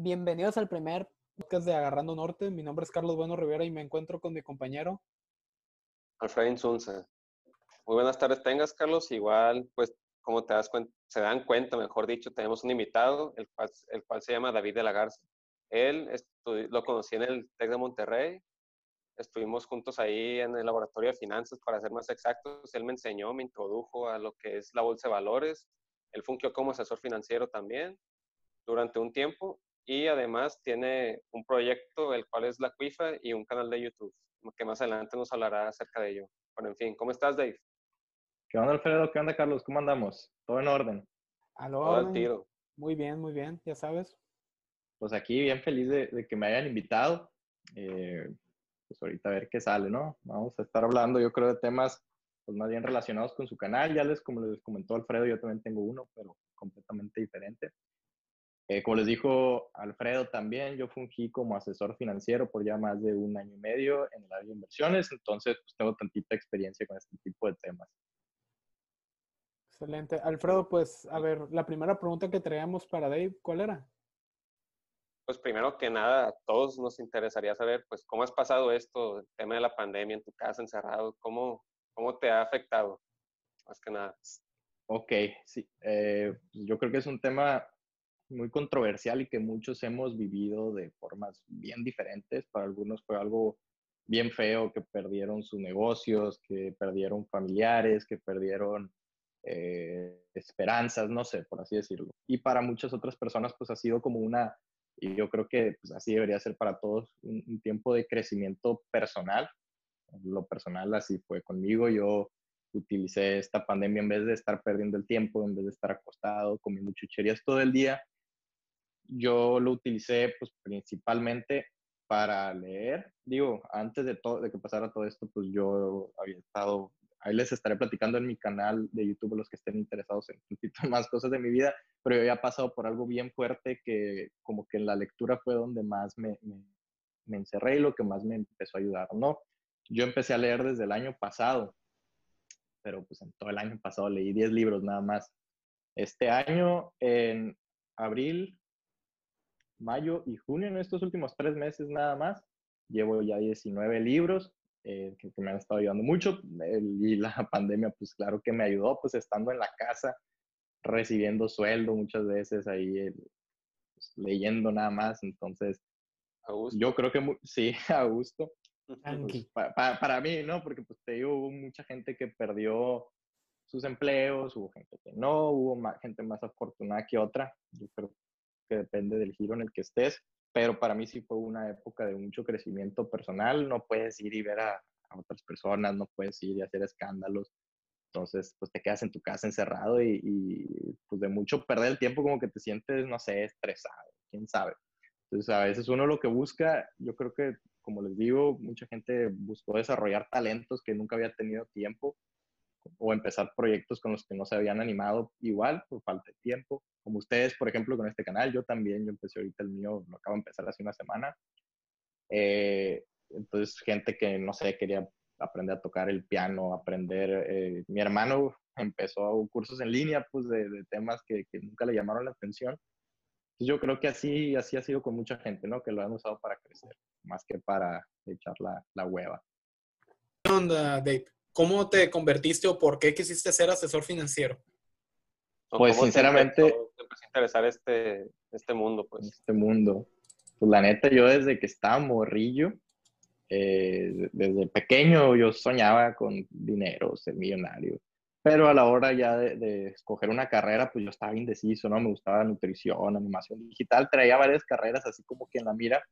Bienvenidos al primer podcast de Agarrando Norte. Mi nombre es Carlos Bueno Rivera y me encuentro con mi compañero Alfredo Insunza. Muy buenas tardes tengas, Carlos. Igual, pues, como te das cuenta, se dan cuenta, mejor dicho, tenemos un invitado, el cual, se llama David de la Garza. Él lo conocí en el TEC de Monterrey. Estuvimos juntos ahí en el laboratorio de finanzas, para ser más exactos. Él me enseñó, me introdujo a lo que es la bolsa de valores. Él fungió como asesor financiero también durante un tiempo y además tiene un proyecto, el cual es la Cuifa y un canal de YouTube, que más adelante nos hablará acerca de ello. Bueno, en fin, ¿cómo estás, Dave? ¿Qué onda, Alfredo? ¿Qué onda, Carlos? ¿Cómo andamos? ¿Todo en orden? Aló, Todo tiro. Muy bien, muy bien, ya sabes. Pues aquí bien feliz de, que me hayan invitado. Eh, pues ahorita a ver qué sale, ¿no? Vamos a estar hablando, yo creo, de temas pues más bien relacionados con su canal. Ya les, como les comentó Alfredo, yo también tengo uno, pero completamente diferente. Eh, como les dijo Alfredo también, yo fungí como asesor financiero por ya más de un año y medio en el área de inversiones, entonces pues tengo tantita experiencia con este tipo de temas. Excelente. Alfredo, pues a ver, la primera pregunta que traíamos para Dave, ¿cuál era? Pues primero que nada, a todos nos interesaría saber, pues, ¿cómo has pasado esto, el tema de la pandemia en tu casa, encerrado? ¿Cómo, cómo te ha afectado? Más que nada. Ok, sí. Eh, pues, yo creo que es un tema muy controversial y que muchos hemos vivido de formas bien diferentes. Para algunos fue algo bien feo, que perdieron sus negocios, que perdieron familiares, que perdieron eh, esperanzas, no sé, por así decirlo. Y para muchas otras personas, pues ha sido como una, y yo creo que pues, así debería ser para todos, un, un tiempo de crecimiento personal. Lo personal así fue conmigo. Yo utilicé esta pandemia en vez de estar perdiendo el tiempo, en vez de estar acostado, comiendo chucherías todo el día, yo lo utilicé pues principalmente para leer. Digo, antes de, todo, de que pasara todo esto, pues yo había estado, ahí les estaré platicando en mi canal de YouTube los que estén interesados en un poquito más cosas de mi vida, pero yo había pasado por algo bien fuerte que como que en la lectura fue donde más me, me, me encerré y lo que más me empezó a ayudar, ¿no? Yo empecé a leer desde el año pasado, pero pues en todo el año pasado leí 10 libros nada más. Este año, en abril, mayo y junio, en estos últimos tres meses nada más, llevo ya 19 libros eh, que, me han estado ayudando mucho y la pandemia, pues claro que me ayudó, pues estando en la casa, recibiendo sueldo muchas veces ahí, pues, leyendo nada más, entonces yo creo que sí, a gusto. Pues, para mí, ¿no? Porque pues te digo, hubo mucha gente que perdió sus empleos, hubo gente que no, hubo más, gente más afortunada que otra. Yo creo que depende del giro en el que estés, pero para mí sí fue una época de mucho crecimiento personal, no puedes ir y ver a, otras personas, no puedes ir y hacer escándalos, entonces pues te quedas en tu casa encerrado y, y, pues de mucho perder el tiempo como que te sientes, no sé, estresado, quién sabe. Entonces a veces uno lo que busca, yo creo que como les digo, mucha gente buscó desarrollar talentos que nunca había tenido tiempo o empezar proyectos con los que no se habían animado igual por falta de tiempo. Como ustedes, por ejemplo, con este canal, yo también, yo empecé ahorita el mío, lo acabo de empezar hace una semana. Eh, entonces, gente que, no sé, quería aprender a tocar el piano, aprender. Eh, mi hermano empezó cursos en línea, pues, de, temas que, que, nunca le llamaron la atención. yo creo que así, así ha sido con mucha gente, ¿no? Que lo han usado para crecer, más que para echar la, la hueva. ¿Qué onda, Dave? ¿Cómo te convertiste o por qué quisiste ser asesor financiero? Pues sinceramente... Te empezó a interesar este, este mundo, pues. Este mundo. Pues la neta, yo desde que estaba morrillo, eh, desde pequeño yo soñaba con dinero, ser millonario. Pero a la hora ya de, de, escoger una carrera, pues yo estaba indeciso, ¿no? Me gustaba nutrición, animación digital, traía varias carreras así como que en la mira,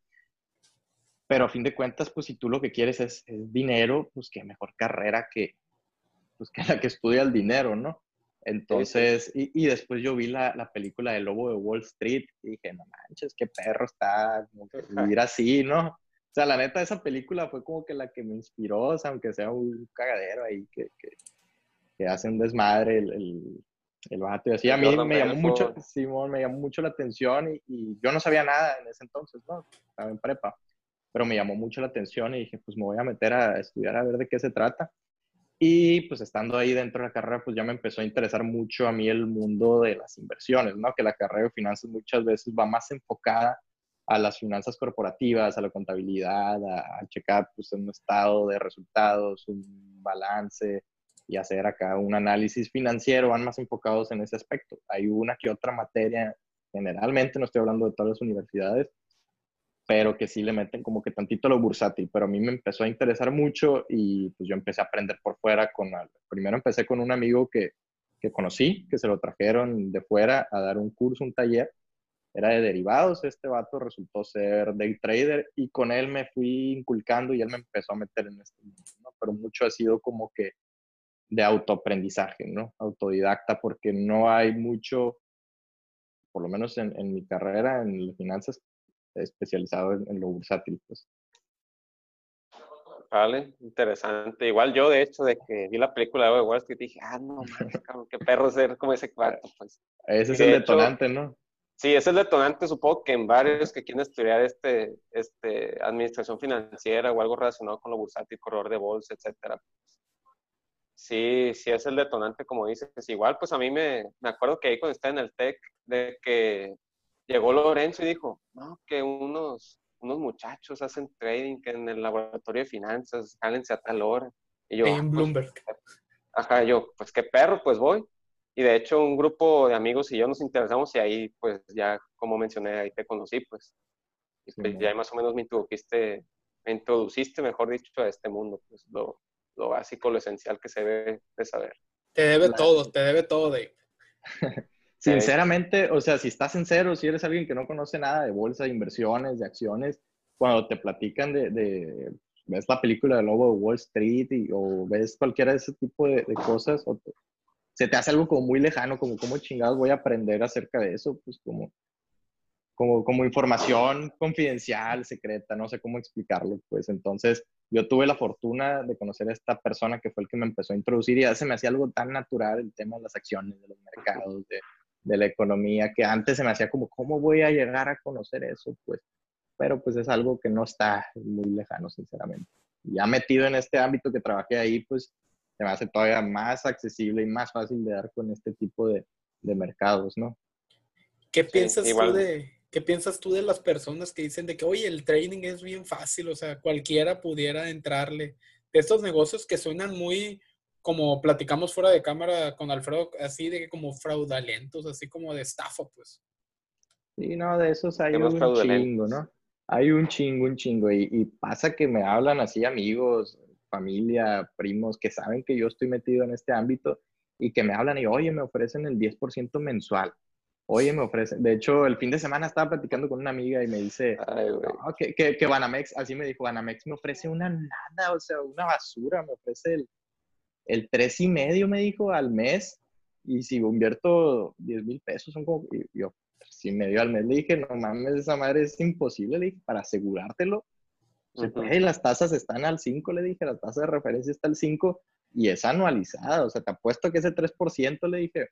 pero a fin de cuentas, pues si tú lo que quieres es, dinero, pues qué mejor carrera que, pues, que la que estudia el dinero, ¿no? Entonces, Y, y, después yo vi la, la, película de Lobo de Wall Street y dije, no manches, qué perro está, vivir así, ¿no? O sea, la neta, esa película fue como que la que me inspiró, o sea, aunque sea un cagadero ahí que, que, que hace un desmadre el, el, el vato. Y así a mí me llamó mucho, Simón, me llamó mucho la atención y, y, yo no sabía nada en ese entonces, ¿no? Estaba en prepa pero me llamó mucho la atención y dije, pues me voy a meter a estudiar a ver de qué se trata. Y pues estando ahí dentro de la carrera, pues ya me empezó a interesar mucho a mí el mundo de las inversiones, ¿no? Que la carrera de finanzas muchas veces va más enfocada a las finanzas corporativas, a la contabilidad, a, checar pues, un estado de resultados, un balance y hacer acá un análisis financiero, van más enfocados en ese aspecto. Hay una que otra materia, generalmente no estoy hablando de todas las universidades, pero que sí le meten como que tantito lo bursátil, pero a mí me empezó a interesar mucho y pues yo empecé a aprender por fuera con, primero empecé con un amigo que, que conocí, que se lo trajeron de fuera a dar un curso, un taller, era de derivados, este vato resultó ser day trader y con él me fui inculcando y él me empezó a meter en este mundo, ¿no? Pero mucho ha sido como que de autoaprendizaje, ¿no? Autodidacta, porque no hay mucho, por lo menos en, en mi carrera, en finanzas, especializado en, lo bursátil, pues. Vale, interesante. Igual yo, de hecho, de que vi la película de Wall Street, dije, ah, no, qué perro ser como ese cuarto, pues. Ese es el detonante, ¿no? Sí, ese es el detonante, supongo que en varios que quieren estudiar este, este, administración financiera o algo relacionado con lo bursátil, corredor de bolsa, etcétera. Sí, sí es el detonante, como dices. Igual, pues a mí me, me acuerdo que ahí cuando estaba en el TEC, de que llegó Lorenzo y dijo, no, que unos, unos muchachos hacen trading que en el laboratorio de finanzas, cálense a tal hora. Y yo, en ah, pues, Bloomberg. ajá, yo, pues qué perro, pues voy. Y de hecho, un grupo de amigos y yo nos interesamos y ahí, pues ya, como mencioné, ahí te conocí, pues. Y pues, ya más o menos me introduciste, me introduciste, mejor dicho, a este mundo, pues lo, lo básico, lo esencial que se debe de saber. Te debe todo, te debe todo, Dave. Sinceramente, o sea, si estás en cero, si eres alguien que no conoce nada de bolsa, de inversiones, de acciones, cuando te platican de, de ves la película de Lobo de Wall Street o ves cualquiera de ese tipo de, cosas, o se te hace algo como muy lejano, como cómo chingados voy a aprender acerca de eso, pues como, como, como información confidencial, secreta, no sé cómo explicarlo, pues. Entonces yo tuve la fortuna de conocer a esta persona que fue el que me empezó a introducir y ya se me hacía algo tan natural el tema de las acciones, de los mercados, de, de la economía, que antes se me hacía como, ¿cómo voy a llegar a conocer eso? Pues, pero pues es algo que no está muy lejano, sinceramente. Ya metido en este ámbito que trabajé ahí, pues se me hace todavía más accesible y más fácil de dar con este tipo de, de mercados, ¿no? ¿Qué piensas tú de, ¿Qué piensas tú de las personas que dicen de que, oye, el trading es bien fácil, o sea, cualquiera pudiera entrarle? De estos negocios que suenan muy, como platicamos fuera de cámara con Alfredo, así de que como fraudulentos, así como de estafa, pues. Sí, no, de esos hay un chingo, ¿no? Hay un chingo, un chingo. Y, y, pasa que me hablan así amigos, familia, primos, que saben que yo estoy metido en este ámbito y que me hablan y, oye, me ofrecen el 10% mensual. Oye, me ofrecen. De hecho, el fin de semana estaba platicando con una amiga y me dice que, que, que, Banamex, así me dijo, Banamex me ofrece una nada, o sea, una basura, me ofrece el, el tres y medio, me dijo, al mes. Y si invierto 10 mil pesos, son como, y yo, tres y medio al mes, le dije, no mames, esa madre es imposible, le dije, para asegurártelo las tasas están al 5, le dije, la tasa de referencia está al 5 y es anualizada. O sea, te apuesto que ese 3%, le dije,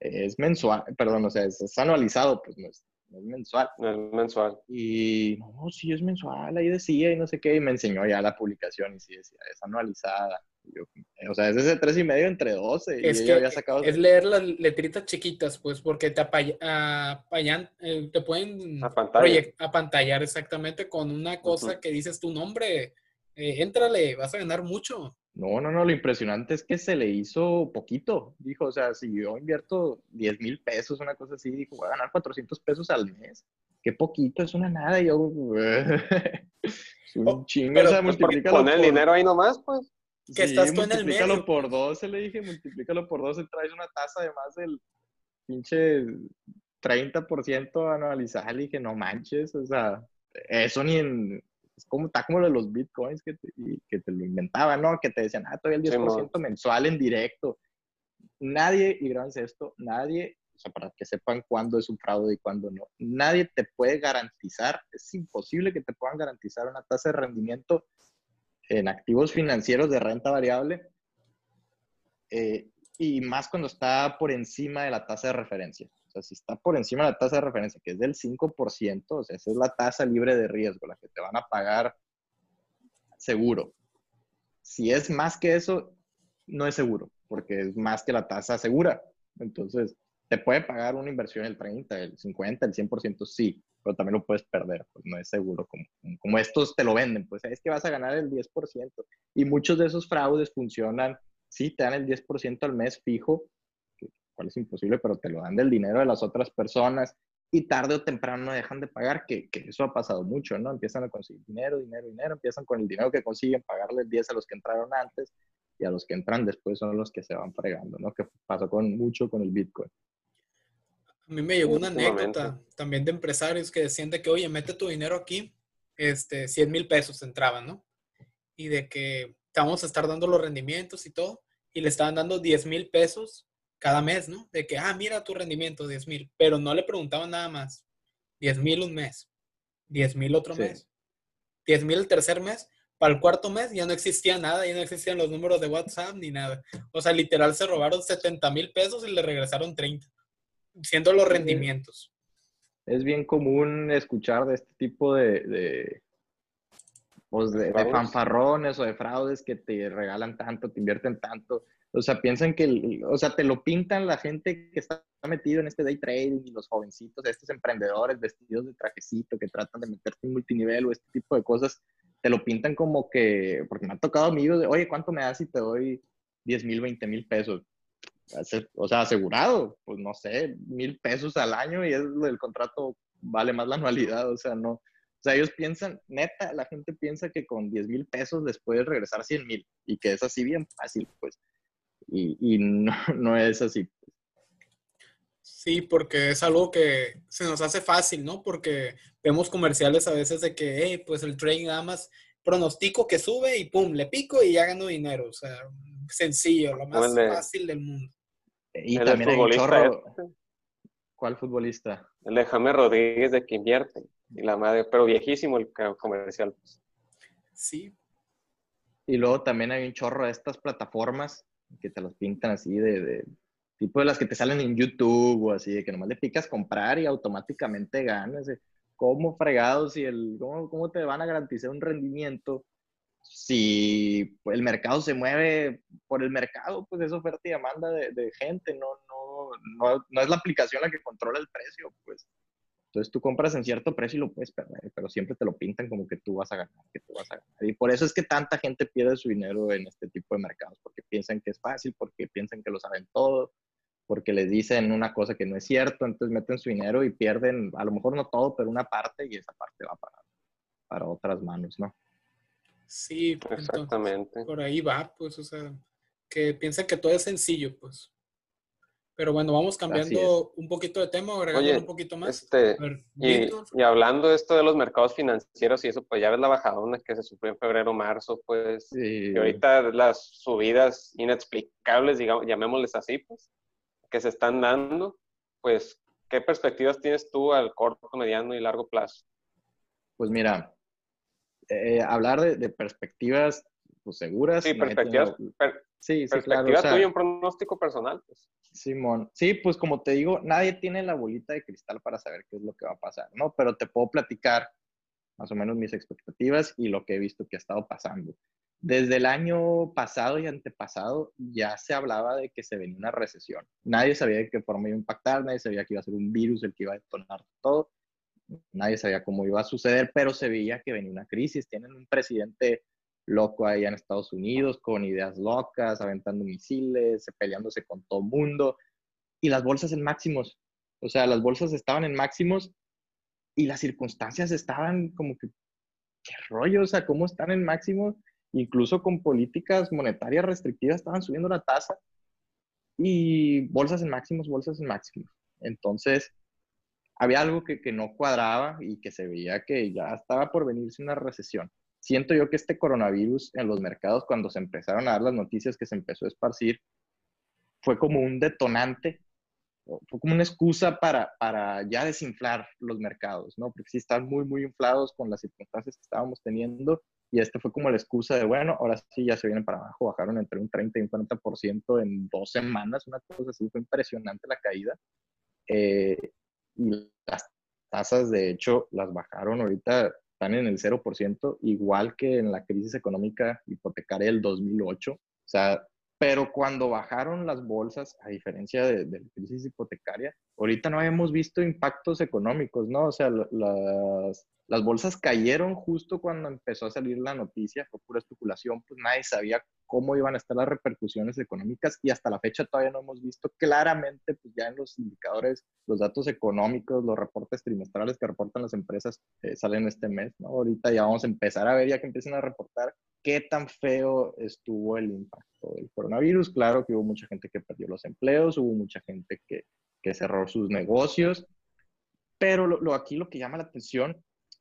es mensual, perdón, o sea, es, anualizado, pues no es, mensual. No es mensual. Y no, sí es mensual, ahí decía y no sé qué, y me enseñó ya la publicación y sí decía, es anualizada. O sea, es ese tres y medio entre 12. Es que había sacado... es leer las letritas chiquitas, pues, porque te, apayan, eh, te pueden apantallar exactamente con una cosa que dices tu nombre, eh, éntrale, vas a ganar mucho. No, no, no, lo impresionante es que se le hizo poquito. Dijo, o sea, si yo invierto 10 mil pesos, una cosa así, dijo, voy a ganar 400 pesos al mes. Qué poquito, es una nada. Y yo, es un chingo. Pero, o sea, pues, poner el dinero ahí nomás, pues. Que estás tú en el medio. por 12, le dije, multiplícalo por 12, traes una tasa de más del pinche 30% anualizado. Le dije, no manches, o sea, eso ni en, es como, está como lo de los bitcoins que te, que te lo inventaban, ¿no? Que te decían, ah, todavía el 10% mensual en directo. Nadie, y grábense esto, nadie, o sea, para que sepan cuándo es un fraude y cuándo no, nadie te puede garantizar, es imposible que te puedan garantizar una tasa de rendimiento en activos financieros de renta variable, eh, y más cuando está por encima de la tasa de referencia. O sea, si está por encima de la tasa de referencia, que es del 5%, o sea, esa es la tasa libre de riesgo, la que te van a pagar seguro. Si es más que eso, no es seguro, porque es más que la tasa segura. Entonces, te puede pagar una inversión el 30, el 50, el 100%, sí, pero también lo puedes perder, pues no es seguro, como, como estos te lo venden, pues es que vas a ganar el 10%. Y muchos de esos fraudes funcionan, sí, te dan el 10% al mes fijo, cual es imposible, pero te lo dan del dinero de las otras personas y tarde o temprano no dejan de pagar, que, que, eso ha pasado mucho, ¿no? Empiezan a conseguir dinero, dinero, dinero, empiezan con el dinero que consiguen pagarle el 10 a los que entraron antes y a los que entran después son los que se van fregando, ¿no? Que pasó con mucho con el Bitcoin. A mí me llegó una anécdota también de empresarios que decían de que, oye, mete tu dinero aquí, este, 100 mil pesos entraban, ¿no? Y de que te vamos a estar dando los rendimientos y todo, y le estaban dando 10 mil pesos cada mes, ¿no? De que, ah, mira tu rendimiento, 10 mil, pero no le preguntaban nada más. 10 mil un mes, 10 mil otro mes, 10 mil el tercer mes, para el cuarto mes ya no existía nada, ya no existían los números de WhatsApp ni nada. O sea, literal se robaron 70 mil pesos y le regresaron 30 siendo los rendimientos. Es bien común escuchar de este tipo de, de, pues de, fanfarrones o de fraudes que te regalan tanto, te invierten tanto. O sea, piensan que, o sea, te lo pintan la gente que está metido en este day trading y los jovencitos, estos emprendedores vestidos de trajecito que tratan de meterte en multinivel o este tipo de cosas, te lo pintan como que, porque me ha tocado amigos de, oye, ¿cuánto me das si te doy 10 mil, 20 mil pesos? O sea, asegurado, pues no sé, mil pesos al año y es, el contrato vale más la anualidad, o sea, no. O sea, ellos piensan, neta, la gente piensa que con 10 mil pesos les puedes regresar 100 mil y que es así bien fácil, pues. Y, y no, no es así. Sí, porque es algo que se nos hace fácil, ¿no? Porque vemos comerciales a veces de que, hey, pues el trading nada más pronostico que sube y pum, le pico y ya gano dinero. O sea, sencillo, lo más fácil del mundo. Y también hay un chorro. ¿Cuál futbolista? El de James Rodríguez de que invierte. Y la madre, pero viejísimo el comercial. Pues. Sí. Y luego también hay un chorro de estas plataformas que te los pintan así de, tipo de las que te salen en YouTube o así, de que nomás le picas comprar y automáticamente ganas. ¿Cómo fregados y el, cómo, cómo te van a garantizar un rendimiento si el mercado se mueve por el mercado, pues es oferta y demanda de, gente, no, no, no, es la aplicación la que controla el precio, pues. Entonces tú compras en cierto precio y lo puedes perder, pero siempre te lo pintan como que tú vas a ganar, que tú vas a ganar. Y por eso es que tanta gente pierde su dinero en este tipo de mercados, porque piensan que es fácil, porque piensan que lo saben todo, porque les dicen una cosa que no es cierto, entonces meten su dinero y pierden, a lo mejor no todo, pero una parte y esa parte va para, para otras manos, ¿no? Sí, exactamente. por ahí va, pues, o sea, que piensa que todo es sencillo, pues. Pero bueno, vamos cambiando un poquito de tema, agregando un poquito más. Este, y, hablando de esto de los mercados financieros y eso, pues ya ves la bajadona que se sufrió en febrero, marzo, pues, y ahorita las subidas inexplicables, digamos, llamémosles así, pues, que se están dando, pues, ¿qué perspectivas tienes tú al corto, mediano y largo plazo? Pues mira, eh, hablar de, perspectivas pues, seguras. Sí, perspectivas. sí, sí, perspectiva tuya, un pronóstico personal. Pues. Simón, sí, pues como te digo, nadie tiene la bolita de cristal para saber qué es lo que va a pasar, ¿no? Pero te puedo platicar más o menos mis expectativas y lo que he visto que ha estado pasando. Desde el año pasado y antepasado ya se hablaba de que se venía una recesión. Nadie sabía de qué forma iba a impactar, nadie sabía que iba a ser un virus el que iba a detonar todo nadie sabía cómo iba a suceder, pero se veía que venía una crisis. Tienen un presidente loco ahí en Estados Unidos, con ideas locas, aventando misiles, peleándose con todo el mundo, y las bolsas en máximos. O sea, las bolsas estaban en máximos y las circunstancias estaban como que, qué rollo, o sea, cómo están en máximos, incluso con políticas monetarias restrictivas estaban subiendo la tasa y bolsas en máximos, bolsas en máximos. Entonces, había algo que, no cuadraba y que se veía que ya estaba por venirse una recesión. Siento yo que este coronavirus en los mercados, cuando se empezaron a dar las noticias que se empezó a esparcir, fue como un detonante, fue como una excusa para, para ya desinflar los mercados, ¿no? Porque sí están muy, muy inflados con las circunstancias que estábamos teniendo y esta fue como la excusa de, bueno, ahora sí ya se vienen para abajo, bajaron entre un 30 y un 40% en dos semanas, una cosa así, fue impresionante la caída. Eh, y las tasas de hecho las bajaron ahorita, están en el 0%, igual que en la crisis económica hipotecaria del 2008. O sea, pero cuando bajaron las bolsas, a diferencia de, la crisis hipotecaria, ahorita no habíamos visto impactos económicos, ¿no? O sea, las, las bolsas cayeron justo cuando empezó a salir la noticia, fue pura especulación, pues nadie sabía cómo iban a estar las repercusiones económicas y hasta la fecha todavía no hemos visto claramente, pues ya en los indicadores, los datos económicos, los reportes trimestrales que reportan las empresas eh, salen este mes, ¿no? Ahorita ya vamos a empezar a ver, ya que empiecen a reportar qué tan feo estuvo el impacto del coronavirus. Claro que hubo mucha gente que perdió los empleos, hubo mucha gente que, que cerró sus negocios, pero lo, aquí lo que llama la atención,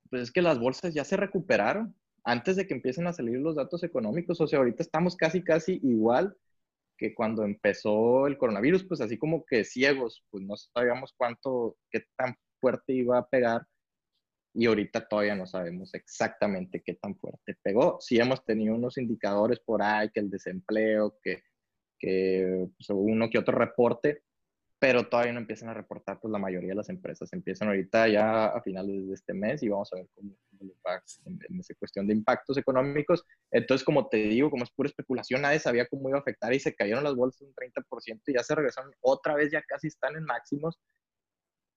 pues es que las bolsas ya se recuperaron antes de que empiecen a salir los datos económicos. O sea, ahorita estamos casi, casi igual que cuando empezó el coronavirus, pues así como que ciegos, pues no sabíamos cuánto, qué tan fuerte iba a pegar y ahorita todavía no sabemos exactamente qué tan fuerte pegó. Sí hemos tenido unos indicadores por ahí, que el desempleo, que, que pues, uno que otro reporte, pero todavía no empiezan a reportar pues la mayoría de las empresas. Empiezan ahorita ya a finales de este mes y vamos a ver cómo, cómo va en, en, esa cuestión de impactos económicos. Entonces, como te digo, como es pura especulación, nadie sabía cómo iba a afectar y se cayeron las bolsas un 30% y ya se regresaron otra vez, ya casi están en máximos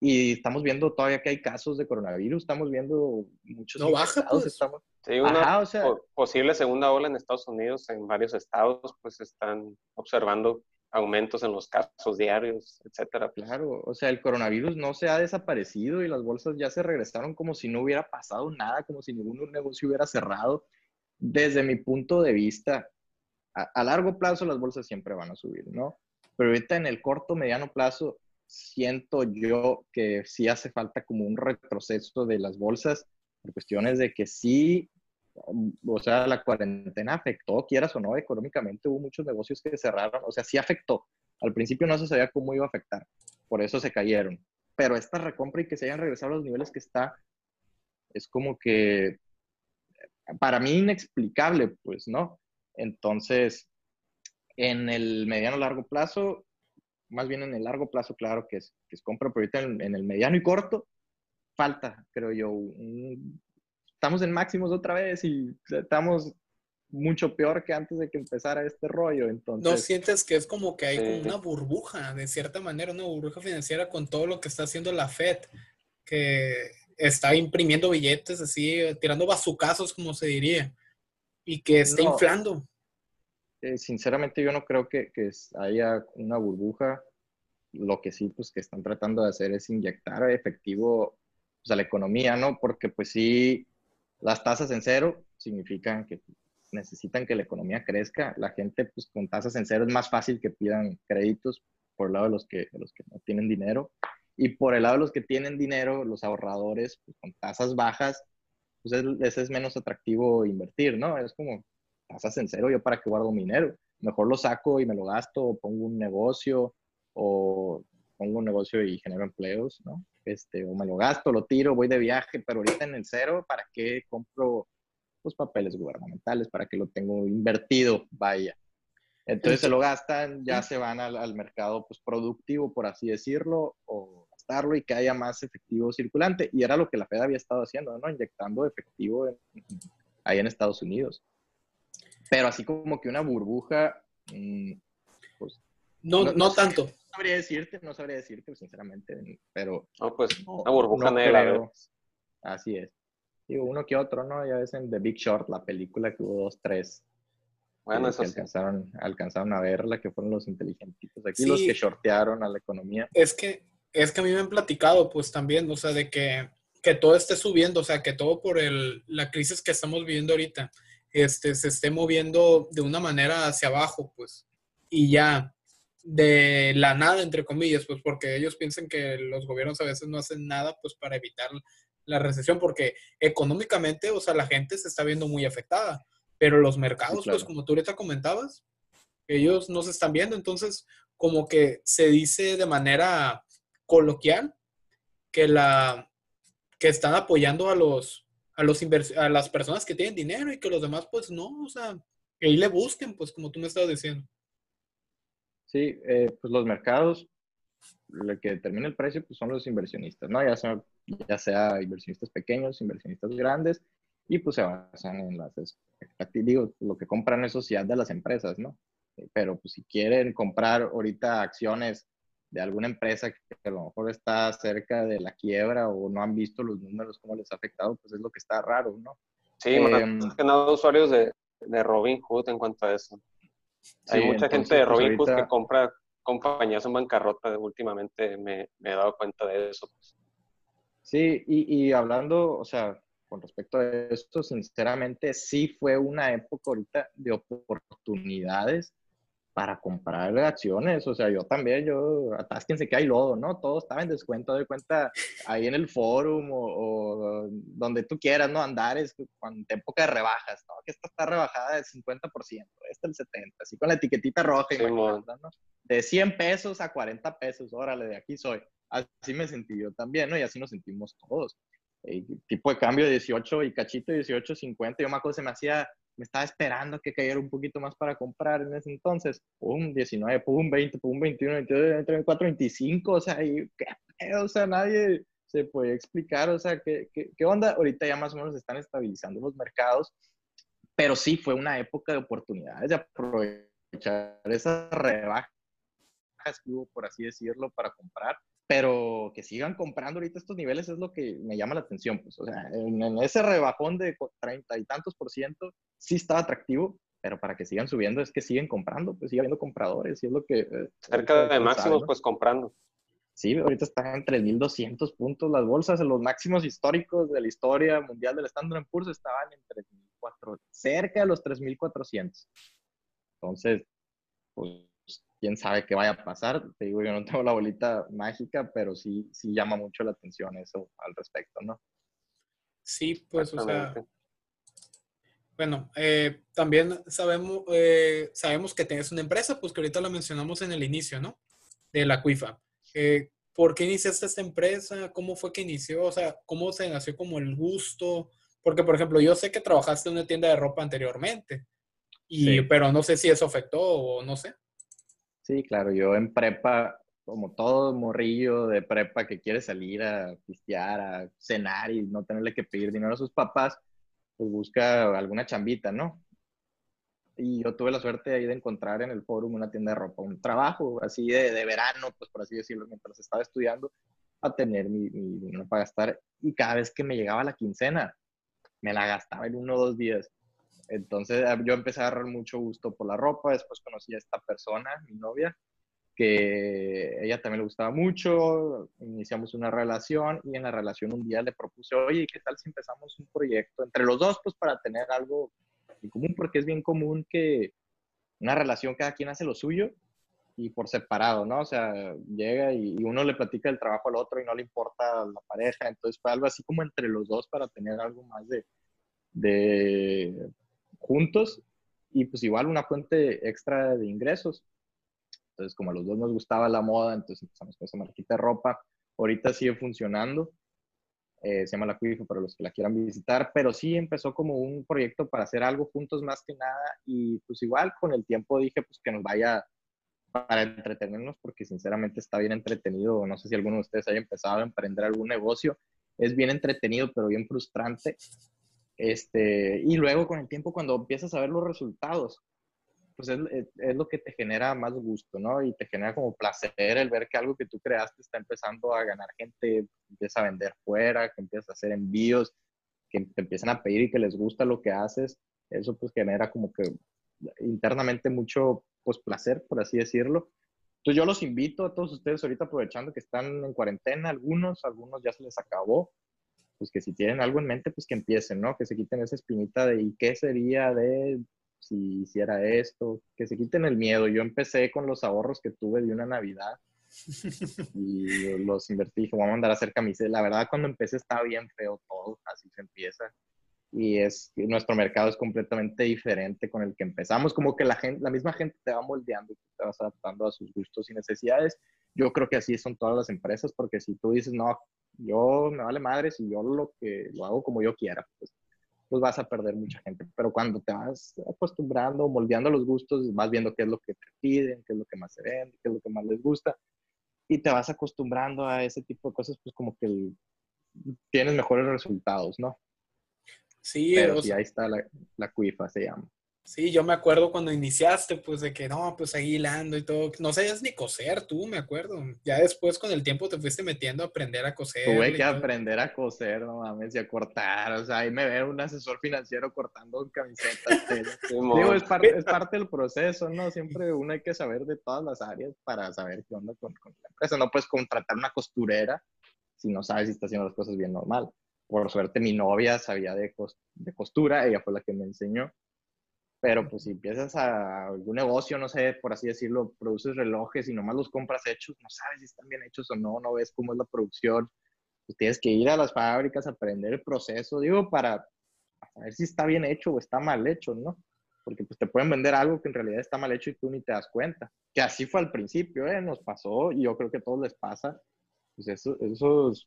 y estamos viendo todavía que hay casos de coronavirus, estamos viendo muchos no baja, pues. estamos... Sí, una posible segunda ola en Estados Unidos, en varios estados, pues están observando aumentos en los casos diarios, etcétera. Claro, o sea, el coronavirus no se ha desaparecido y las bolsas ya se regresaron como si no hubiera pasado nada, como si ningún negocio hubiera cerrado. Desde mi punto de vista, a, a largo plazo las bolsas siempre van a subir, ¿no? Pero ahorita en el corto, mediano plazo, siento yo que sí hace falta como un retroceso de las bolsas por cuestiones de que sí, o sea, la cuarentena afectó, quieras o no, económicamente hubo muchos negocios que cerraron, o sea, sí afectó. Al principio no se sabía cómo iba a afectar, por eso se cayeron. Pero esta recompra y que se hayan regresado a los niveles que está, es como que para mí inexplicable, pues, ¿no? Entonces, en el mediano largo plazo, más bien en el largo plazo, claro que es, que es compra, pero ahorita en, el mediano y corto, falta, creo yo. Estamos en máximos otra vez y estamos mucho peor que antes de que empezara este rollo. Entonces, ¿No sientes que es como que hay una burbuja, de cierta manera, una burbuja financiera con todo lo que está haciendo la Fed, que está imprimiendo billetes así, tirando bazucazos, como se diría, y que está inflando? Eh, sinceramente yo no creo que, que, haya una burbuja. Lo que sí, pues que están tratando de hacer es inyectar efectivo pues, a la economía, ¿no? Porque pues sí, las tasas en cero significan que necesitan que la economía crezca. La gente, pues con tasas en cero es más fácil que pidan créditos por el lado de los que, los que no tienen dinero. Y por el lado de los que tienen dinero, los ahorradores, pues, con tasas bajas, pues es, es menos atractivo invertir, ¿no? Es como, tasas en cero, yo para qué guardo mi dinero. Mejor lo saco y me lo gasto, o pongo un negocio, o pongo un negocio y genero empleos, ¿no? Este, o me lo gasto, lo tiro, voy de viaje, pero ahorita en el cero, ¿para qué compro los papeles gubernamentales? ¿Para qué lo tengo invertido? Vaya. Entonces se lo gastan, ya se van al, mercado pues, productivo, por así decirlo, o gastarlo y que haya más efectivo circulante. Y era lo que la Fed había estado haciendo, ¿no? Inyectando efectivo ahí en Estados Unidos. Pero así como que una burbuja, mm, pues... No, no, tanto. No sabría decirte, no sabría decirte, sinceramente, pero... No, pues una burbuja negra. Así es. Digo, uno que otro, ¿no? Ya ves en The Big Short, la película que hubo dos, tres. Bueno, eso que alcanzaron, alcanzaron a verla, que fueron los inteligentitos. Aquí los que shortearon a la economía. Es que, es que a mí me han platicado, pues también, o sea, de que, que todo esté subiendo, o sea, que todo por el, la crisis que estamos viviendo ahorita este, se esté moviendo de una manera hacia abajo, pues, y ya de la nada, entre comillas, pues porque ellos piensan que los gobiernos a veces no hacen nada, pues, para evitar la recesión, porque económicamente, o sea, la gente se está viendo muy afectada, pero los mercados, pues, como tú ahorita comentabas, ellos no se están viendo, entonces, como que se dice de manera coloquial que la que están apoyando a los a, los a las personas que tienen dinero y que los demás, pues no, o sea, que ahí le busquen, pues como tú me estabas diciendo. Sí, eh, pues los mercados, lo que determina el precio, pues son los inversionistas, ¿no? Ya sea, ya sea inversionistas pequeños, inversionistas grandes, y pues se basan en las expectativas, digo, lo que compran es sociedad de las empresas, ¿no? pero pues si quieren comprar ahorita acciones de alguna empresa que a lo mejor está cerca de la quiebra o no han visto los números, cómo les ha afectado, pues es lo que está raro, ¿no? Sí, más que nada usuarios de, de Robin Hood en cuanto a eso. Hay mucha gente de pues, Robin Hood que compra compañías en bancarrota últimamente, me, me, he dado cuenta de eso. Pues. Sí, y, y hablando, o sea, con respecto a esto, sinceramente sí fue una época ahorita de oportunidades para comprar acciones. O sea, yo también, yo, atásquense que hay lodo, ¿no? Todo estaba en descuento, de cuenta, ahí en el forum o, donde tú quieras, ¿no? Andar es cuando época de rebajas, ¿no? Que esta está rebajada del 50%, esta el 70%, así con la etiquetita roja, ¿no? De 100 pesos a 40 pesos, órale, de aquí soy. Así me sentí yo también, ¿no? Y así nos sentimos todos. El tipo de cambio de 18 y cachito 18, 50, yo me acuerdo, se me hacía me estaba esperando que cayera un poquito más para comprar en ese entonces. Pum, 19, pum, 20, pum, 21, 22, 24, 25, o sea, y, ¿qué pedo? O sea, nadie se puede explicar, o sea, ¿qué, ¿qué, qué, onda? Ahorita ya más o menos están estabilizando los mercados, pero sí fue una época de oportunidades de aprovechar esas rebajas que hubo, por así decirlo, para comprar pero que sigan comprando ahorita estos niveles es lo que me llama la atención. Pues, o sea, en, ese rebajón de treinta y tantos por ciento sí está atractivo, pero para que sigan subiendo es que siguen comprando, pues sigue habiendo compradores y es lo que... Eh, Cerca de máximos, pues comprando. Sí, ahorita están en 3.200 puntos las bolsas, los máximos históricos de la historia mundial del Standard Poor's estaban en 3.400, cerca de los 3.400. Entonces, pues quién sabe qué vaya a pasar. Te digo, yo no tengo la bolita mágica, pero sí, sí llama mucho la atención eso al respecto, ¿no? Sí, pues, o sea, bueno, eh, también sabemos, eh, sabemos que tienes una empresa, pues que ahorita la mencionamos en el inicio, ¿no? De la CUIFA. Eh, ¿Por qué iniciaste esta empresa? ¿Cómo fue que inició? O sea, ¿cómo se nació como el gusto? Porque, por ejemplo, yo sé que trabajaste en una tienda de ropa anteriormente, y, pero no sé si eso afectó o no sé. Sí, claro, yo en prepa, como todo morrillo de prepa que quiere salir a pistear, a cenar y no tenerle que pedir dinero a sus papás, pues busca alguna chambita, ¿no? Y yo tuve la suerte ahí de encontrar en el forum una tienda de ropa, un trabajo así de, de verano, pues por así decirlo, mientras estaba estudiando, a tener mi, mi dinero para gastar. Y cada vez que me llegaba la quincena, me la gastaba en uno o dos días. Entonces yo empecé a agarrar mucho gusto por la ropa, después conocí a esta persona, mi novia, que ella también le gustaba mucho, iniciamos una relación y en la relación un día le propuse, oye, ¿qué tal si empezamos un proyecto entre los dos, pues para tener algo en común? Porque es bien común que una relación cada quien hace lo suyo y por separado, ¿no? O sea, llega y, uno le platica el trabajo al otro y no le importa la pareja, entonces fue algo así como entre los dos para tener algo más de, de juntos y pues igual una fuente extra de ingresos. Entonces, como a los dos nos gustaba la moda, entonces empezamos con esa marquita de ropa. Ahorita sigue funcionando. Eh, se llama La Cuifo para los que la quieran visitar, pero sí empezó como un proyecto para hacer algo juntos más que nada y pues igual con el tiempo dije pues que nos vaya para entretenernos porque sinceramente está bien entretenido. No sé si alguno de ustedes haya empezado a emprender algún negocio. Es bien entretenido, pero bien frustrante este, y luego con el tiempo, cuando empiezas a ver los resultados, pues es, lo que te genera más gusto, ¿no? Y te genera como placer el ver que algo que tú creaste está empezando a ganar gente, empieza a vender fuera, que empieza a hacer envíos, que te empiezan a pedir y que les gusta lo que haces. Eso pues genera como que internamente mucho pues placer, por así decirlo. Entonces yo los invito a todos ustedes ahorita aprovechando que están en cuarentena, algunos, algunos ya se les acabó, pues que si tienen algo en mente, pues que empiecen, ¿no? Que se quiten esa espinita de ¿y qué sería de si hiciera esto? Que se quiten el miedo. Yo empecé con los ahorros que tuve de una Navidad y los invertí, dije, voy a mandar a hacer camisetas. La verdad, cuando empecé estaba bien feo todo, así se empieza. Y es nuestro mercado es completamente diferente con el que empezamos, como que la gente, la misma gente te va moldeando, te vas adaptando a sus gustos y necesidades. Yo creo que así son todas las empresas, porque si tú dices, no, yo me vale madre si yo lo que lo hago como yo quiera, pues, pues vas a perder mucha gente. Pero cuando te vas acostumbrando, moldeando los gustos, vas viendo qué es lo que te piden, qué es lo que más se vende, qué es lo que más les gusta, y te vas acostumbrando a ese tipo de cosas, pues como que tienes mejores resultados, ¿no? Sí, Pero ahí está la, la cuifa, se llama. Sí, yo me acuerdo cuando iniciaste, pues de que no, pues ahí hilando y todo. No sabías ni coser tú, me acuerdo. Ya después con el tiempo te fuiste metiendo a aprender a coser. Tuve que aprender a coser, no mames, y a cortar. O sea, ahí me ve un asesor financiero cortando camisetas. Digo, es, es, parte del proceso, ¿no? Siempre uno hay que saber de todas las áreas para saber qué onda con, con la empresa. No puedes contratar una costurera si no sabes si está haciendo las cosas bien normal. Por suerte, mi novia sabía de, de costura, ella fue la que me enseñó pero pues si empiezas a algún negocio, no sé, por así decirlo, produces relojes y nomás los compras hechos, no sabes si están bien hechos o no, no ves cómo es la producción. Pues tienes que ir a las fábricas a aprender el proceso, digo, para saber si está bien hecho o está mal hecho, ¿no? Porque pues te pueden vender algo que en realidad está mal hecho y tú ni te das cuenta. Que así fue al principio, ¿eh? Nos pasó y yo creo que a todos les pasa. Pues eso, esos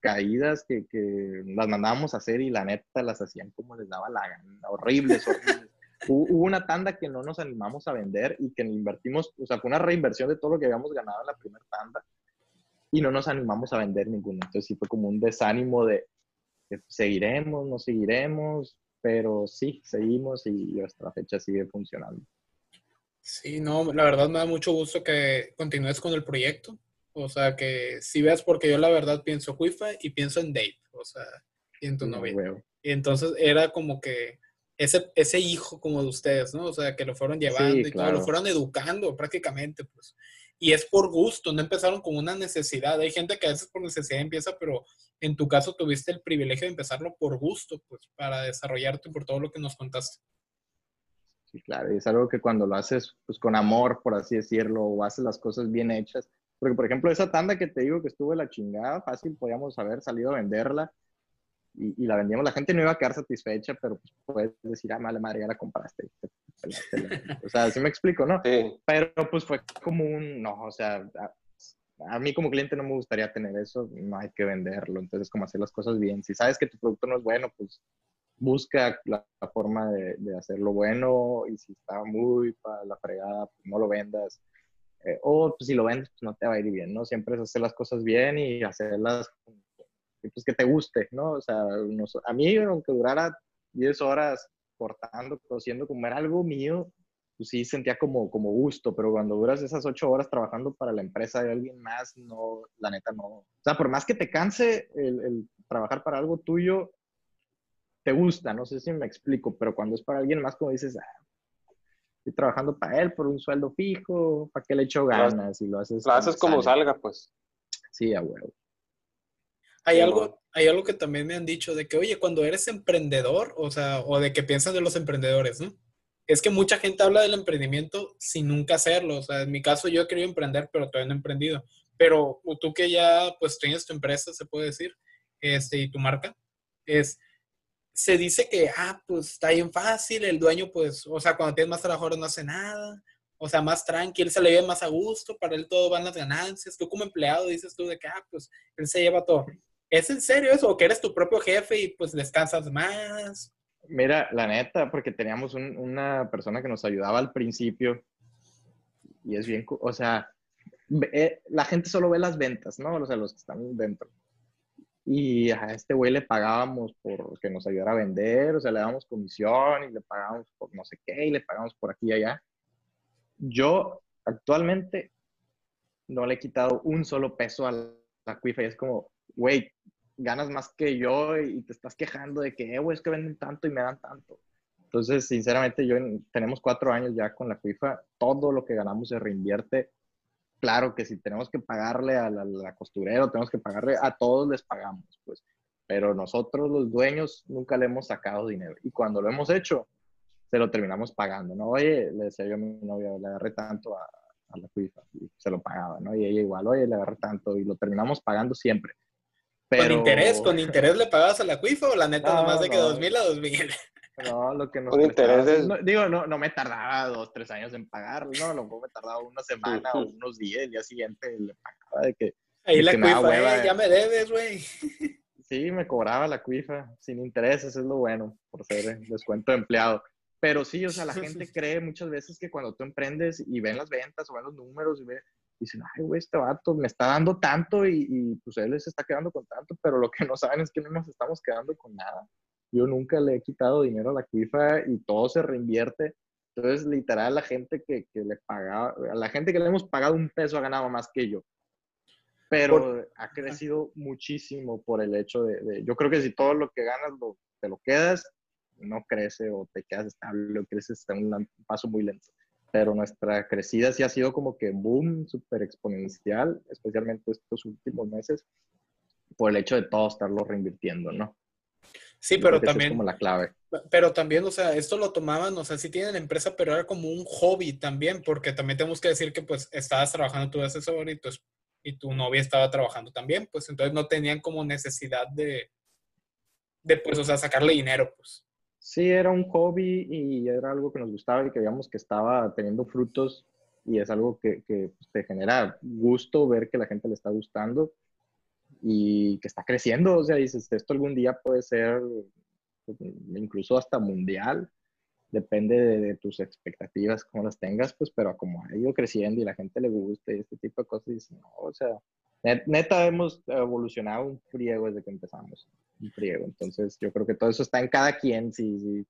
caídas que, que las mandábamos a hacer y la neta las hacían como les daba la gana, horribles, horribles. Hubo una tanda que no nos animamos a vender y que invertimos, o sea, fue una reinversión de todo lo que habíamos ganado en la primera tanda y no nos animamos a vender ninguno. Entonces sí fue como un desánimo de, seguiremos, no seguiremos, pero sí, seguimos y hasta la fecha sigue funcionando. Sí, no, la verdad me da mucho gusto que continúes con el proyecto. O sea, que si veas, porque yo la verdad pienso Wi-Fi y pienso en Dave, o sea, y en tu novia. Y entonces era como que ese, ese hijo como de ustedes, ¿no? O sea, que lo fueron llevando y todo, lo fueron educando prácticamente, pues. Y es por gusto, no empezaron con una necesidad. Hay gente que a veces por necesidad empieza, pero en tu caso tuviste el privilegio de empezarlo por gusto, pues, para desarrollarte por todo lo que nos contaste. Sí, claro, y es algo que cuando lo haces, pues, con amor, por así decirlo, o haces las cosas bien hechas. Porque, por ejemplo, esa tanda que te digo que estuvo la chingada, fácil, podíamos haber salido a venderla y, la vendíamos, la gente no iba a quedar satisfecha, pero pues puedes decir, ah, mala madre, ya la compraste. o sea, así me explico, ¿no? Pero pues fue como un, no, o sea, a, mí como cliente no me gustaría tener eso, no hay que venderlo, entonces como hacer las cosas bien. Si sabes que tu producto no es bueno, pues busca la, forma de, de, hacerlo bueno y si está muy para la fregada, pues no lo vendas. Eh, o pues, si lo vendes, pues no te va a ir bien, ¿no? Siempre es hacer las cosas bien y hacerlas pues que te guste, ¿no? O sea, a mí, aunque durara 10 horas cortando, cosiendo, como era algo mío, pues sí sentía como, como gusto, pero cuando duras esas 8 horas trabajando para la empresa de alguien más, no, la neta no. O sea, por más que te canse el, trabajar para algo tuyo, te gusta, no sé si me explico, pero cuando es para alguien más, como dices, ah, estoy trabajando para él por un sueldo fijo, ¿para qué le echo ganas? Y lo haces. Lo haces como salga, pues. Sí, a huevo. Hay algo, hay algo que también me han dicho de que, oye, cuando eres emprendedor, o sea, o de que piensas de los emprendedores, ¿no? Es que mucha gente habla del emprendimiento sin nunca hacerlo. O sea, en mi caso yo he querido emprender, pero todavía no he emprendido. Pero tú que ya, pues, tienes tu empresa, se puede decir, este, y tu marca, es, se dice que, ah, pues, está bien fácil, el dueño, pues, o sea, cuando tienes más trabajadores no hace nada, o sea, más tranquilo, se le ve más a gusto, para él todo van las ganancias. Tú como empleado dices tú de que, ah, pues, él se lleva todo. ¿Es en serio eso? ¿O que eres tu propio jefe y pues descansas más? Mira, la neta, porque teníamos una persona que nos ayudaba al principio y es bien, o sea, eh, la gente solo ve las ventas, ¿no? O sea, los que están dentro. Y a este güey le pagábamos por que nos ayudara a vender, o sea, le dábamos comisión y le pagábamos por no sé qué y le pagamos por aquí y allá. Yo actualmente no le he quitado un solo peso a la cuifa y es como, güey, ganas más que yo y te estás quejando de que, eh, güey, es que venden tanto y me dan tanto. Entonces, sinceramente, yo tenemos cuatro años ya con la FIFA, todo lo que ganamos se reinvierte. Claro que si tenemos que pagarle a la, la costurero, tenemos que pagarle a todos, les pagamos, pues. Pero nosotros, los dueños, nunca le hemos sacado dinero. Y cuando lo hemos hecho, se lo terminamos pagando, ¿no? Oye, le decía yo a mi novia, le agarré tanto a, a la FIFA y se lo pagaba, ¿no? Y ella igual, oye, le agarré tanto y lo terminamos pagando siempre. ¿Con interés? ¿Con interés le pagabas a la cuifa o la neta nomás de que 2000 a 2000? No, lo que nos Con interés Digo, no, no me tardaba dos, tres años en pagarlo, ¿no? Lo mejor me tardaba una semana o unos días, el día siguiente le pagaba de que... Ahí la cuifa, eh, ya me debes, güey. Sí, me cobraba la cuifa, sin intereses, es lo bueno, por ser descuento de empleado. Pero sí, o sea, la gente cree muchas veces que cuando tú emprendes y ven las ventas o ven los números y ve, dicen, ay, güey, este vato me está dando tanto y, y, pues él se está quedando con tanto, pero lo que no saben es que no nos estamos quedando con nada. yo nunca le he quitado dinero a la cuifa y todo se reinvierte. Entonces, literal, la gente que, que le pagaba, a la gente que le hemos pagado un peso ha ganado más que yo. Pero ha crecido muchísimo por el hecho de, yo creo que si todo lo que ganas lo, te lo quedas, no crece o te quedas estable o creces a un paso muy lento. Pero nuestra crecida sí ha sido como que boom, súper exponencial, especialmente estos últimos meses, por el hecho de todo estarlo reinvirtiendo, ¿no? Sí, pero también. Es como la clave. Pero también, o sea, esto lo tomaban, o sea, sí tienen empresa, pero era como un hobby también, porque también tenemos que decir que pues estabas trabajando tu asesor y tu, y tu novia estaba trabajando también, pues entonces no tenían como necesidad de, de pues, o sea, sacarle dinero, pues. Sí, era un hobby y era algo que nos gustaba y que veíamos que estaba teniendo frutos y es algo que, que pues, te genera gusto ver que la gente le está gustando y que está creciendo. O sea, dices, esto algún día puede ser pues, incluso hasta mundial. Depende de, tus expectativas, cómo las tengas, pues, pero como ha ido creciendo y la gente le gusta y este tipo de cosas, dices, no, o sea, neta hemos evolucionado un friego desde que empezamos, un friego. Entonces, yo creo que todo eso está en cada quien. Si, si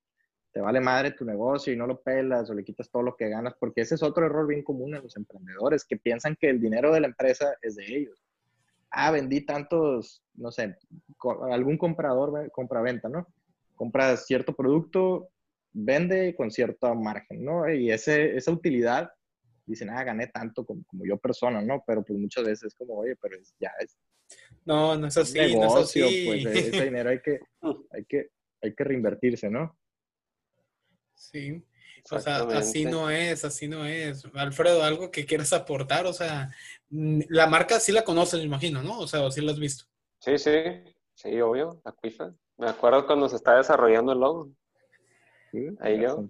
te vale madre tu negocio y no lo pelas o le quitas todo lo que ganas, porque ese es otro error bien común en los emprendedores, que piensan que el dinero de la empresa es de ellos ah, vendí tantos, no sé, algún comprador, compra-venta, ¿no? Compra cierto producto, vende con cierto margen, ¿no? Y ese, esa utilidad, dicen, ah, gané tanto como, yo persona, ¿no? Pero pues muchas veces es como, oye, pero ya es... No, no es así, negocio, no es así. pues e-, ese dinero hay que, hay que, hay que reinvertirse, ¿no? Sí. O sea, así no es, así no es. Alfredo, algo que quieras aportar, o sea, mm, la marca sí la conoces, me imagino, ¿no? O sea, sí la has visto. Sí, sí, sí, obvio, Aquifa. Me acuerdo cuando se está desarrollando el logo. Ahí yo.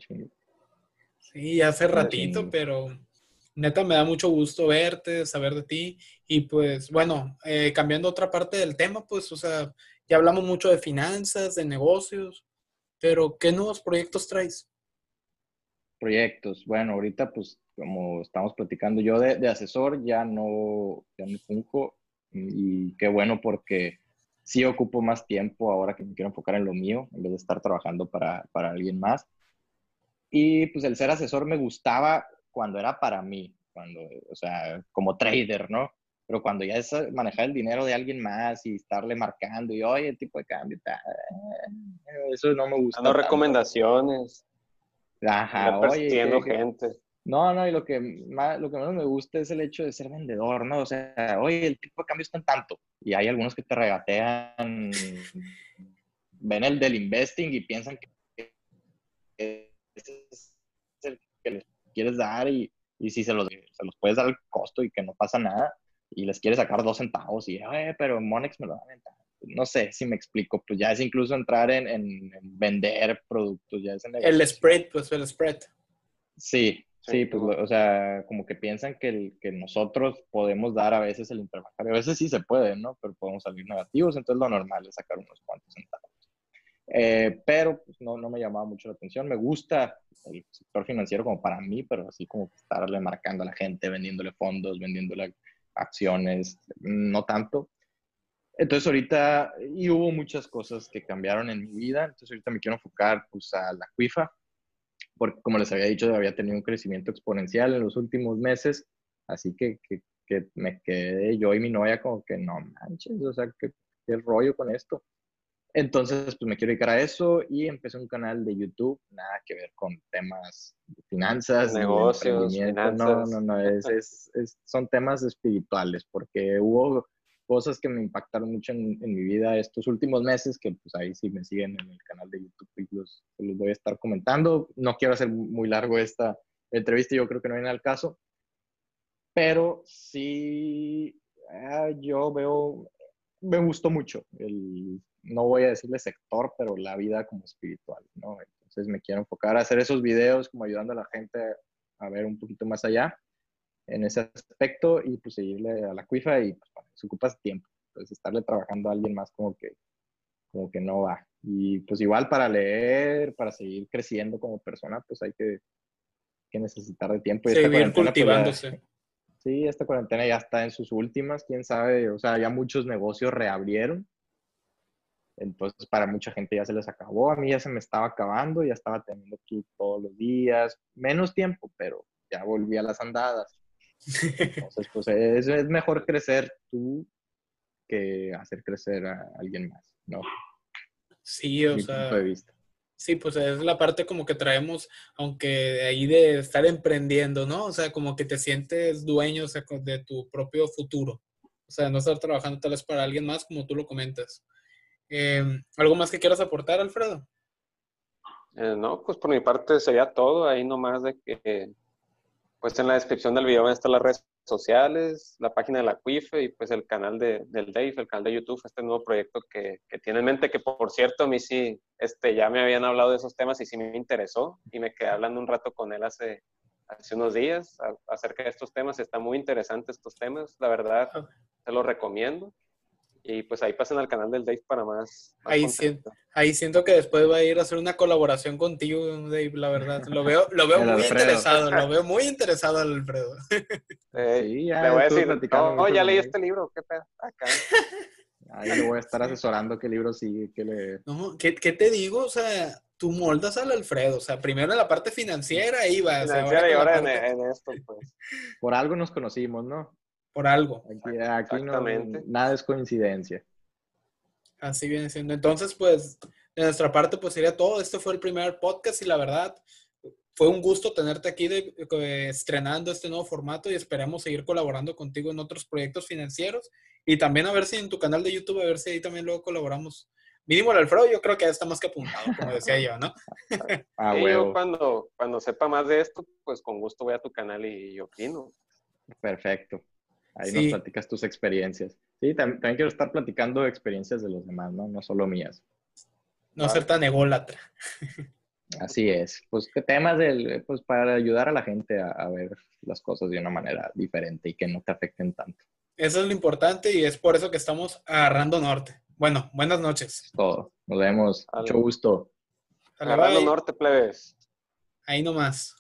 Sí, hace ratito, pero neta me da mucho gusto verte, saber de ti. Y pues, bueno, eh, cambiando otra parte del tema, pues, o sea, ya hablamos mucho de finanzas, de negocios, pero ¿qué nuevos proyectos traes? proyectos. Bueno, ahorita pues como estamos platicando, yo de, asesor ya no, ya no funjo y qué bueno porque sí ocupo más tiempo ahora que me quiero enfocar en lo mío en vez de estar trabajando para, para alguien más. Y pues el ser asesor me gustaba cuando era para mí, cuando, o sea, como trader, ¿no? Pero cuando ya es manejar el dinero de alguien más y estarle marcando y, oye, el tipo de cambio, eso no me gusta. Dando recomendaciones. Ajá, oye. gente. No, no, y lo que, más, lo que más me gusta es el hecho de ser vendedor, ¿no? O sea, oye, el tipo de cambio está en tanto. Y hay algunos que te regatean, ven el del investing y piensan que ese es el que les quieres dar y, y si se los, se los puedes dar al costo y que no pasa nada y les quieres sacar dos centavos y, oye, pero Monex me lo va a no sé si me explico, pues ya es incluso entrar en, vender productos, ya es El spread, pues el spread. Sí, sí, pues o sea, como que piensan que, el, que nosotros podemos dar a veces el interbancario, a veces sí se puede, ¿no? Pero podemos salir negativos, entonces lo normal es sacar unos cuantos centavos. Eh, pero pues, no, no me llamaba mucho la atención, me gusta el sector financiero como para mí, pero así como estarle marcando a la gente, vendiéndole fondos, vendiéndole acciones, no tanto. Entonces ahorita, y hubo muchas cosas que cambiaron en mi vida, entonces ahorita me quiero enfocar pues a la CUIFA, porque como les había dicho, había tenido un crecimiento exponencial en los últimos meses, así que, que, que me quedé yo y mi novia como que no manches, o sea, ¿qué, qué rollo con esto? Entonces, pues me quiero dedicar a eso y empecé un canal de YouTube, nada que ver con temas de finanzas, negocios, finanzas. No, no, no, es, es, son temas espirituales, porque hubo cosas que me impactaron mucho en, mi vida estos últimos meses, que pues ahí sí me siguen en el canal de YouTube y los, los voy a estar comentando. No quiero hacer muy largo esta entrevista, yo creo que no viene al caso, pero sí, ah, yo veo, me gustó mucho el, no voy a decirle sector, pero la vida como espiritual, ¿no? Entonces me quiero enfocar a hacer esos videos como ayudando a la gente a ver un poquito más allá en ese aspecto y pues seguirle a la cuifa y pues, se ocupas tiempo. Entonces estarle trabajando a alguien más como que, como que no va. Y pues igual para leer, para seguir creciendo como persona, pues hay que, que necesitar de tiempo. Y Seguir pues, cultivándose. sí, esta cuarentena ya está en sus últimas, quién sabe, o sea, ya muchos negocios reabrieron. Entonces, para mucha gente ya se les acabó, a mí ya se me estaba acabando, ya estaba teniendo ir todos los días, menos tiempo, pero ya volví a las andadas. Entonces, pues es, es mejor crecer tú que hacer crecer a alguien más, ¿no? Sí, o sea. Sí, pues es la parte como que traemos, aunque ahí de estar emprendiendo, ¿no? O sea, como que te sientes dueño de tu propio futuro. O sea, no estar trabajando tal vez para alguien más, como tú lo comentas. Em, ¿Algo más que quieras aportar, Alfredo? Eh, no, pues por mi parte sería todo. Ahí nomás de que, pues en la descripción del video van a estar las redes sociales, la página de la CUIFE y pues el canal de, del Dave, el canal de YouTube, este nuevo proyecto que, que, tiene en mente, que por cierto a mí sí, este, ya me habían hablado de esos temas y sí me interesó y me quedé hablando un rato con él hace, hace unos días acerca de estos temas, está muy interesante estos temas, la verdad, te lo recomiendo. Y pues ahí pasen al canal del Dave para más. ahí, siento, ahí siento que después va a ir a hacer una colaboración contigo, Dave, la verdad. Lo veo, lo veo muy interesado, lo veo muy interesado al Alfredo. sí, ya le voy a decir, oh, ya leí este libro, qué pedo. Acá. Ahí le voy a estar asesorando qué libro sigue, qué le... No, ¿qué, ¿qué, te digo? O sea, tú moldas al Alfredo. O sea, primero en la parte financiera iba. Financiera y ahora en, esto, pues. Por algo nos conocimos, ¿no? Por algo. Aquí, no, nada es coincidencia. Así viene siendo. Entonces, pues, de nuestra parte, pues sería todo. Este fue el primer podcast y la verdad, fue un gusto tenerte aquí de, estrenando este nuevo formato y esperamos seguir colaborando contigo en otros proyectos financieros y también a ver si en tu canal de YouTube, a ver si ahí también luego colaboramos. Mínimo el Alfredo, yo creo que ya está más que apuntado, como decía yo, ¿no? ah, yo cuando, cuando sepa más de esto, pues con gusto voy a tu canal y opino. Perfecto. Ahí nos platicas tus experiencias. Sí, también, quiero estar platicando experiencias de los demás, ¿no? No solo mías. No ser tan ególatra. Así es. Pues qué temas del, pues para ayudar a la gente a, ver las cosas de una manera diferente y que no te afecten tanto. Eso es lo importante y es por eso que estamos agarrando norte. Bueno, buenas noches. todo. Nos vemos. Mucho gusto. Agarrando norte, plebes. Ahí nomás.